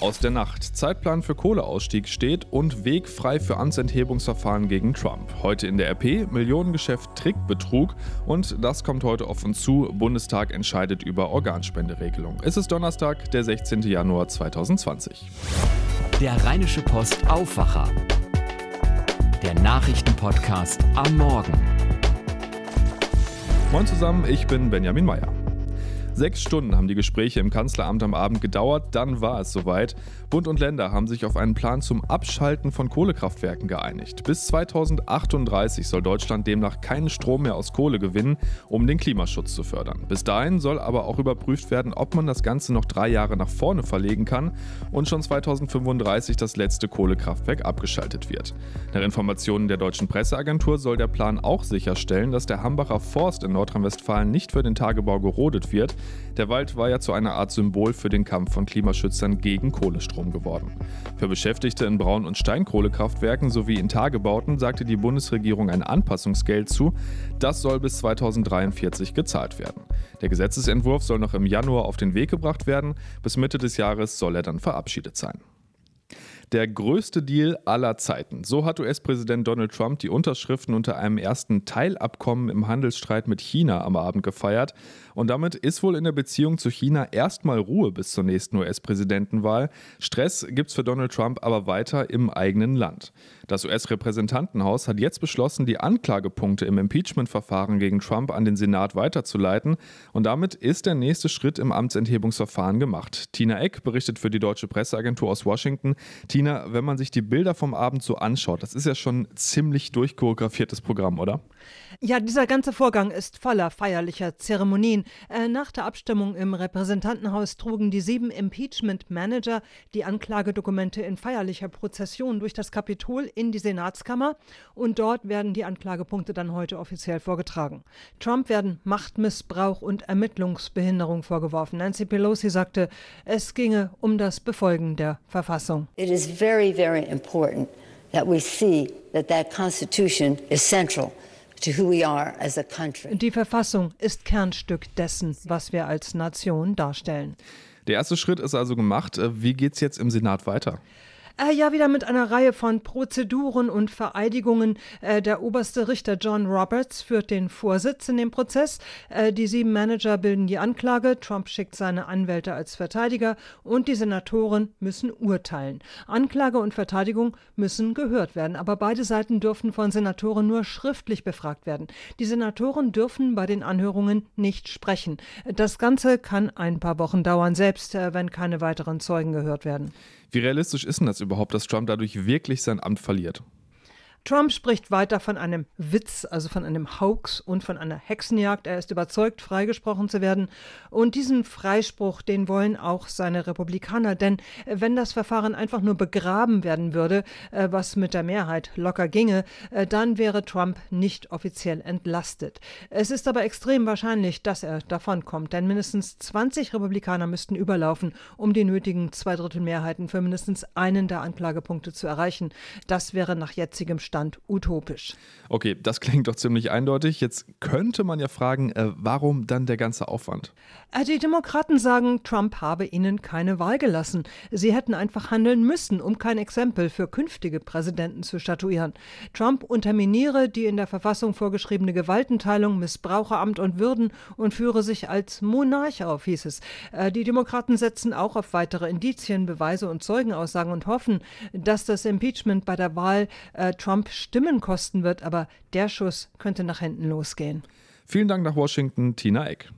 Aus der Nacht. Zeitplan für Kohleausstieg steht und Weg frei für Amtsenthebungsverfahren gegen Trump. Heute in der RP Millionengeschäft Trickbetrug und das kommt heute auf uns zu. Bundestag entscheidet über Organspenderegelung. Es ist Donnerstag, der 16. Januar 2020. Der Rheinische Post Aufwacher. Der Nachrichtenpodcast am Morgen. Moin zusammen, ich bin Benjamin Meyer. Sechs Stunden haben die Gespräche im Kanzleramt am Abend gedauert, dann war es soweit. Bund und Länder haben sich auf einen Plan zum Abschalten von Kohlekraftwerken geeinigt. Bis 2038 soll Deutschland demnach keinen Strom mehr aus Kohle gewinnen, um den Klimaschutz zu fördern. Bis dahin soll aber auch überprüft werden, ob man das Ganze noch drei Jahre nach vorne verlegen kann und schon 2035 das letzte Kohlekraftwerk abgeschaltet wird. Nach Informationen der deutschen Presseagentur soll der Plan auch sicherstellen, dass der Hambacher Forst in Nordrhein-Westfalen nicht für den Tagebau gerodet wird, der Wald war ja zu einer Art Symbol für den Kampf von Klimaschützern gegen Kohlestrom geworden. Für Beschäftigte in Braun- und Steinkohlekraftwerken sowie in Tagebauten sagte die Bundesregierung ein Anpassungsgeld zu. Das soll bis 2043 gezahlt werden. Der Gesetzesentwurf soll noch im Januar auf den Weg gebracht werden. Bis Mitte des Jahres soll er dann verabschiedet sein. Der größte Deal aller Zeiten. So hat US-Präsident Donald Trump die Unterschriften unter einem ersten Teilabkommen im Handelsstreit mit China am Abend gefeiert. Und damit ist wohl in der Beziehung zu China erstmal Ruhe bis zur nächsten US-Präsidentenwahl. Stress gibt's für Donald Trump aber weiter im eigenen Land. Das US-Repräsentantenhaus hat jetzt beschlossen, die Anklagepunkte im Impeachment-Verfahren gegen Trump an den Senat weiterzuleiten. Und damit ist der nächste Schritt im Amtsenthebungsverfahren gemacht. Tina Eck berichtet für die deutsche Presseagentur aus Washington. Tina Tina, wenn man sich die Bilder vom Abend so anschaut, das ist ja schon ein ziemlich durchchoreografiertes Programm, oder? Ja, dieser ganze Vorgang ist voller feierlicher Zeremonien. Äh, nach der Abstimmung im Repräsentantenhaus trugen die sieben Impeachment-Manager die Anklagedokumente in feierlicher Prozession durch das Kapitol in die Senatskammer und dort werden die Anklagepunkte dann heute offiziell vorgetragen. Trump werden Machtmissbrauch und Ermittlungsbehinderung vorgeworfen. Nancy Pelosi sagte, es ginge um das Befolgen der Verfassung. It is very, very important that we see that that Constitution is central. Die Verfassung ist Kernstück dessen, was wir als Nation darstellen. Der erste Schritt ist also gemacht. Äh, wie geht es jetzt im Senat weiter? Äh, ja, wieder mit einer Reihe von Prozeduren und Vereidigungen. Äh, der oberste Richter John Roberts führt den Vorsitz in dem Prozess. Äh, die sieben Manager bilden die Anklage. Trump schickt seine Anwälte als Verteidiger und die Senatoren müssen urteilen. Anklage und Verteidigung müssen gehört werden, aber beide Seiten dürfen von Senatoren nur schriftlich befragt werden. Die Senatoren dürfen bei den Anhörungen nicht sprechen. Das Ganze kann ein paar Wochen dauern, selbst äh, wenn keine weiteren Zeugen gehört werden. Wie realistisch ist denn das überhaupt, dass Trump dadurch wirklich sein Amt verliert? Trump spricht weiter von einem Witz, also von einem Hoax und von einer Hexenjagd. Er ist überzeugt, freigesprochen zu werden. Und diesen Freispruch, den wollen auch seine Republikaner. Denn äh, wenn das Verfahren einfach nur begraben werden würde, äh, was mit der Mehrheit locker ginge, äh, dann wäre Trump nicht offiziell entlastet. Es ist aber extrem wahrscheinlich, dass er davonkommt. Denn mindestens 20 Republikaner müssten überlaufen, um die nötigen Zweidrittelmehrheiten für mindestens einen der Anklagepunkte zu erreichen. Das wäre nach jetzigem Stand utopisch. Okay, das klingt doch ziemlich eindeutig. Jetzt könnte man ja fragen, äh, warum dann der ganze Aufwand? Äh, die Demokraten sagen, Trump habe ihnen keine Wahl gelassen. Sie hätten einfach handeln müssen, um kein Exempel für künftige Präsidenten zu statuieren. Trump unterminiere die in der Verfassung vorgeschriebene Gewaltenteilung, missbrauche Amt und Würden und führe sich als Monarch auf, hieß es. Äh, die Demokraten setzen auch auf weitere Indizien, Beweise und Zeugenaussagen und hoffen, dass das Impeachment bei der Wahl äh, Trump Trump Stimmen kosten wird, aber der Schuss könnte nach hinten losgehen. Vielen Dank nach Washington, Tina Eck.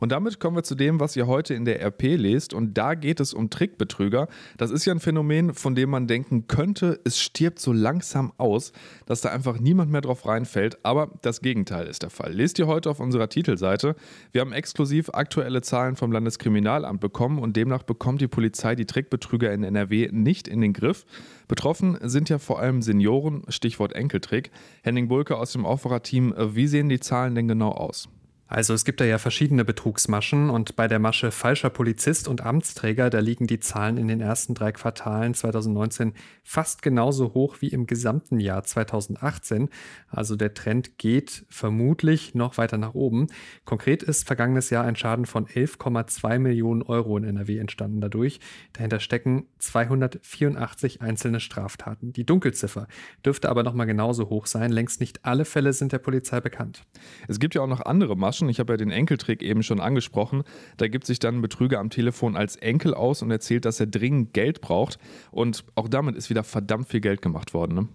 Und damit kommen wir zu dem, was ihr heute in der RP lest. Und da geht es um Trickbetrüger. Das ist ja ein Phänomen, von dem man denken könnte, es stirbt so langsam aus, dass da einfach niemand mehr drauf reinfällt. Aber das Gegenteil ist der Fall. Lest ihr heute auf unserer Titelseite. Wir haben exklusiv aktuelle Zahlen vom Landeskriminalamt bekommen und demnach bekommt die Polizei die Trickbetrüger in NRW nicht in den Griff. Betroffen sind ja vor allem Senioren, Stichwort Enkeltrick. Henning Bulke aus dem Aufwacherteam, wie sehen die Zahlen denn genau aus? Also es gibt da ja verschiedene Betrugsmaschen und bei der Masche falscher Polizist und Amtsträger, da liegen die Zahlen in den ersten drei Quartalen 2019 fast genauso hoch wie im gesamten Jahr 2018. Also der Trend geht vermutlich noch weiter nach oben. Konkret ist vergangenes Jahr ein Schaden von 11,2 Millionen Euro in NRW entstanden dadurch. Dahinter stecken 284 einzelne Straftaten. Die Dunkelziffer dürfte aber noch mal genauso hoch sein. Längst nicht alle Fälle sind der Polizei bekannt. Es gibt ja auch noch andere Maschen überraschen. Ich habe ja den Enkeltrick eben schon angesprochen. Da gibt sich dann ein Betrüger am Telefon als Enkel aus und erzählt, dass er dringend Geld braucht. Und auch damit ist wieder verdammt viel Geld gemacht worden. Ne?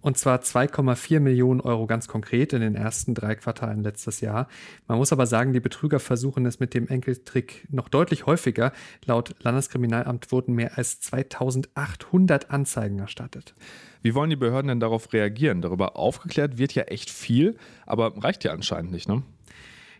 Und zwar 2,4 Millionen Euro ganz konkret in den ersten drei Quartalen letztes Jahr. Man muss aber sagen, die Betrüger versuchen es mit dem Enkeltrick noch deutlich häufiger. Laut Landeskriminalamt wurden mehr als 2800 Anzeigen erstattet. Wie wollen die Behörden denn darauf reagieren? Darüber aufgeklärt wird ja echt viel, aber reicht ja anscheinend nicht, ne?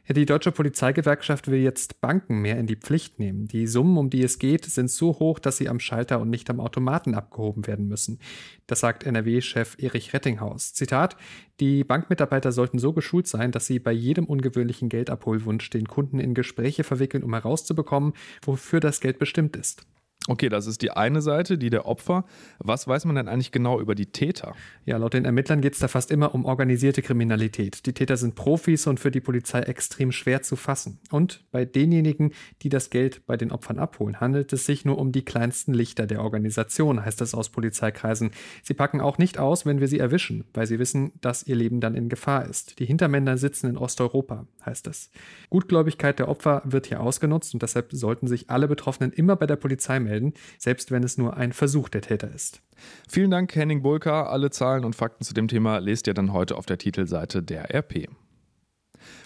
Die Deutsche Polizeigewerkschaft will jetzt Banken mehr in die Pflicht nehmen. Die Summen, um die es geht, sind so hoch, dass sie am Schalter und nicht am Automaten abgehoben werden müssen. Das sagt NRW-Chef Erich Rettinghaus. Zitat: Die Bankmitarbeiter sollten so geschult sein, dass sie bei jedem ungewöhnlichen Geldabholwunsch den Kunden in Gespräche verwickeln, um herauszubekommen, wofür das Geld bestimmt ist. Okay, das ist die eine Seite, die der Opfer. Was weiß man denn eigentlich genau über die Täter? Ja, laut den Ermittlern geht es da fast immer um organisierte Kriminalität. Die Täter sind Profis und für die Polizei extrem schwer zu fassen. Und bei denjenigen, die das Geld bei den Opfern abholen, handelt es sich nur um die kleinsten Lichter der Organisation, heißt es aus Polizeikreisen. Sie packen auch nicht aus, wenn wir sie erwischen, weil sie wissen, dass ihr Leben dann in Gefahr ist. Die Hintermänner sitzen in Osteuropa, heißt es. Gutgläubigkeit der Opfer wird hier ausgenutzt und deshalb sollten sich alle Betroffenen immer bei der Polizei melden melden, selbst wenn es nur ein Versuch der Täter ist. Vielen Dank, Henning Bulka. Alle Zahlen und Fakten zu dem Thema lest ihr dann heute auf der Titelseite der RP.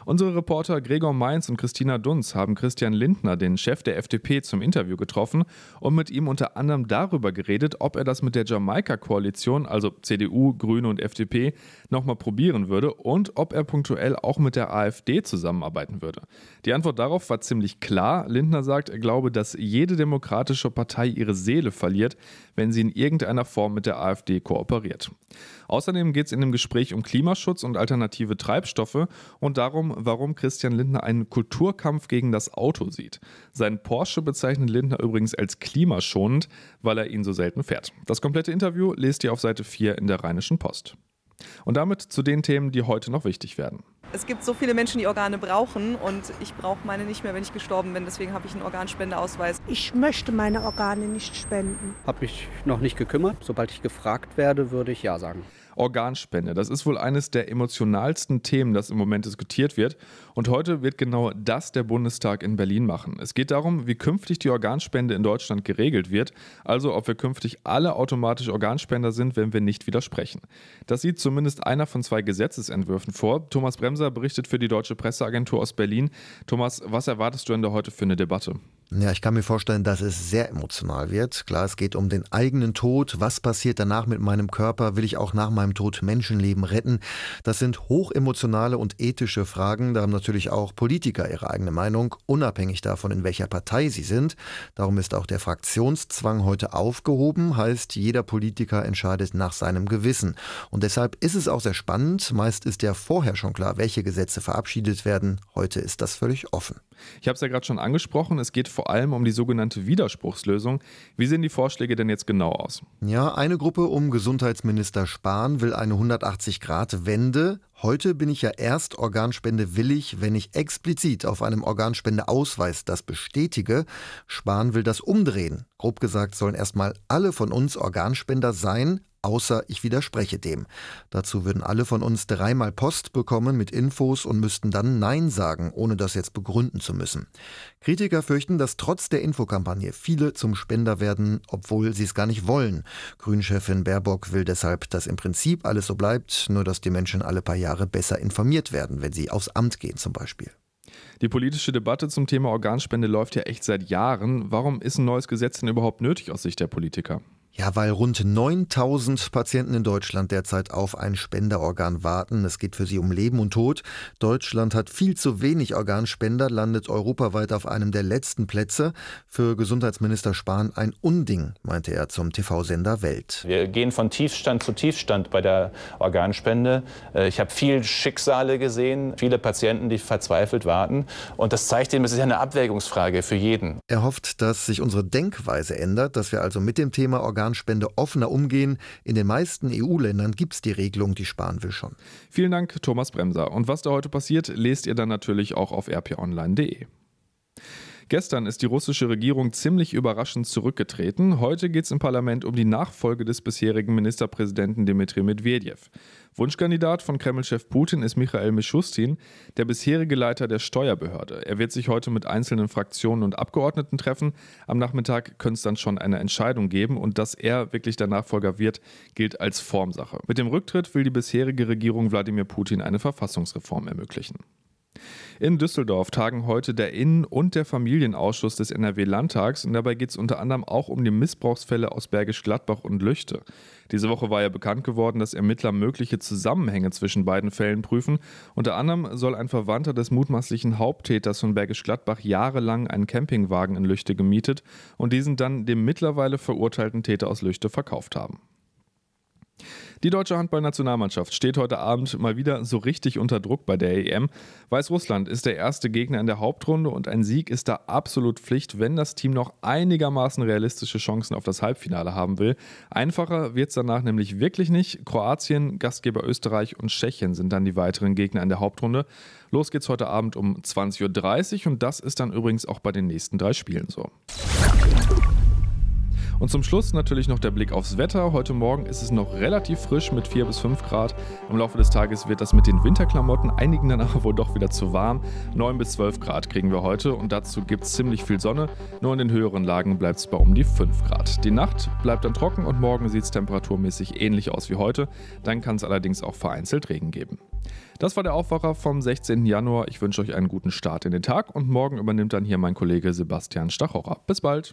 Unsere Reporter Gregor Mainz und Christina Dunz haben Christian Lindner, den Chef der FDP, zum Interview getroffen und mit ihm unter anderem darüber geredet, ob er das mit der Jamaika-Koalition, also CDU, Grüne und FDP, nochmal probieren würde und ob er punktuell auch mit der AfD zusammenarbeiten würde. Die Antwort darauf war ziemlich klar. Lindner sagt, er glaube, dass jede demokratische Partei ihre Seele verliert, wenn sie in irgendeiner Form mit der AfD kooperiert. Außerdem geht es in dem Gespräch um Klimaschutz und alternative Treibstoffe und darum, warum Christian Lindner einen Kulturkampf gegen das Auto sieht. Sein Porsche bezeichnet Lindner übrigens als klimaschonend, weil er ihn so selten fährt. Das komplette Interview lest ihr auf Seite 4 in der Rheinischen Post. Und damit zu den Themen, die heute noch wichtig werden. Es gibt so viele Menschen, die Organe brauchen und ich brauche meine nicht mehr, wenn ich gestorben bin. Deswegen habe ich einen Organspendeausweis. Ich möchte meine Organe nicht spenden. Habe mich noch nicht gekümmert. Sobald ich gefragt werde, würde ich ja sagen. Organspende. Das ist wohl eines der emotionalsten Themen, das im Moment diskutiert wird. Und heute wird genau das der Bundestag in Berlin machen. Es geht darum, wie künftig die Organspende in Deutschland geregelt wird, also ob wir künftig alle automatisch Organspender sind, wenn wir nicht widersprechen. Das sieht zumindest einer von zwei Gesetzesentwürfen vor. Thomas Bremser berichtet für die Deutsche Presseagentur aus Berlin. Thomas, was erwartest du denn da heute für eine Debatte? Ja, ich kann mir vorstellen, dass es sehr emotional wird. Klar, es geht um den eigenen Tod. Was passiert danach mit meinem Körper? Will ich auch nach meinem Tod Menschenleben retten? Das sind hochemotionale und ethische Fragen. Da haben natürlich auch Politiker ihre eigene Meinung, unabhängig davon, in welcher Partei sie sind. Darum ist auch der Fraktionszwang heute aufgehoben. Heißt, jeder Politiker entscheidet nach seinem Gewissen. Und deshalb ist es auch sehr spannend. Meist ist ja vorher schon klar, welche Gesetze verabschiedet werden. Heute ist das völlig offen. Ich habe es ja gerade schon angesprochen, es geht vor allem um die sogenannte Widerspruchslösung. Wie sehen die Vorschläge denn jetzt genau aus? Ja, eine Gruppe um Gesundheitsminister Spahn will eine 180-Grad-Wende. Heute bin ich ja erst Organspende willig, wenn ich explizit auf einem Organspendeausweis das bestätige. Spahn will das umdrehen. Grob gesagt sollen erstmal alle von uns Organspender sein, außer ich widerspreche dem. Dazu würden alle von uns dreimal Post bekommen mit Infos und müssten dann Nein sagen, ohne das jetzt begründen zu müssen. Kritiker fürchten, dass trotz der Infokampagne viele zum Spender werden, obwohl sie es gar nicht wollen. Grünchefin Baerbock will deshalb, dass im Prinzip alles so bleibt, nur dass die Menschen alle paar Jahre besser informiert werden, wenn sie aufs Amt gehen zum Beispiel. Die politische Debatte zum Thema Organspende läuft ja echt seit Jahren. Warum ist ein neues Gesetz denn überhaupt nötig aus Sicht der Politiker? Ja, weil rund 9000 Patienten in Deutschland derzeit auf ein Spenderorgan warten. Es geht für sie um Leben und Tod. Deutschland hat viel zu wenig Organspender, landet europaweit auf einem der letzten Plätze. Für Gesundheitsminister Spahn ein Unding, meinte er zum TV-Sender Welt. Wir gehen von Tiefstand zu Tiefstand bei der Organspende. Äh, ich habe viele Schicksale gesehen, viele Patienten, die verzweifelt warten. Und das zeigt ihm, es ist ja eine Abwägungsfrage für jeden. Er hofft, dass sich unsere Denkweise ändert, dass wir also mit dem Thema Organ Organspende offener umgehen. In den meisten EU-Ländern gibt es die Regelung, die sparen will schon. Vielen Dank, Thomas Bremser. Und was da heute passiert, lest ihr dann natürlich auch auf rponline.de. Gestern ist die russische Regierung ziemlich überraschend zurückgetreten. Heute geht es im Parlament um die Nachfolge des bisherigen Ministerpräsidenten Dmitri Medvedev. Wunschkandidat von Kremlchef Putin ist Michael Mischustin, der bisherige Leiter der Steuerbehörde. Er wird sich heute mit einzelnen Fraktionen und Abgeordneten treffen. Am Nachmittag könnte es dann schon eine Entscheidung geben und dass er wirklich der Nachfolger wird, gilt als Formsache. Mit dem Rücktritt will die bisherige Regierung Wladimir Putin eine Verfassungsreform ermöglichen. In Düsseldorf tagen heute der Innen- und der Familienausschuss des NRW-Landtags und dabei geht es unter anderem auch um die Missbrauchsfälle aus Bergisch Gladbach und Lüchte. Diese Woche war ja bekannt geworden, dass Ermittler mögliche Zusammenhänge zwischen beiden Fällen prüfen. Unter anderem soll ein Verwandter des mutmaßlichen Haupttäters von Bergisch Gladbach jahrelang einen Campingwagen in Lüchte gemietet und diesen dann dem mittlerweile verurteilten Täter aus Lüchte verkauft haben. Die deutsche Handballnationalmannschaft steht heute Abend mal wieder so richtig unter Druck bei der EM. Weißrussland ist der erste Gegner in der Hauptrunde und ein Sieg ist da absolut Pflicht, wenn das Team noch einigermaßen realistische Chancen auf das Halbfinale haben will. Einfacher wird es danach nämlich wirklich nicht. Kroatien, Gastgeber Österreich und Tschechien sind dann die weiteren Gegner in der Hauptrunde. Los geht's heute Abend um 20.30 Uhr und das ist dann übrigens auch bei den nächsten drei Spielen so. Und zum Schluss natürlich noch der Blick aufs Wetter. Heute Morgen ist es noch relativ frisch mit 4 bis 5 Grad. Im Laufe des Tages wird das mit den Winterklamotten einigen dann aber wohl doch wieder zu warm. 9 bis 12 Grad kriegen wir heute und dazu gibt es ziemlich viel Sonne. Nur in den höheren Lagen bleibt es bei um die 5 Grad. Die Nacht bleibt dann trocken und morgen sieht es temperaturmäßig ähnlich aus wie heute. Dann kann es allerdings auch vereinzelt Regen geben. Das war der Aufwacher vom 16. Januar. Ich wünsche euch einen guten Start in den Tag und morgen übernimmt dann hier mein Kollege Sebastian Stachorer. Bis bald.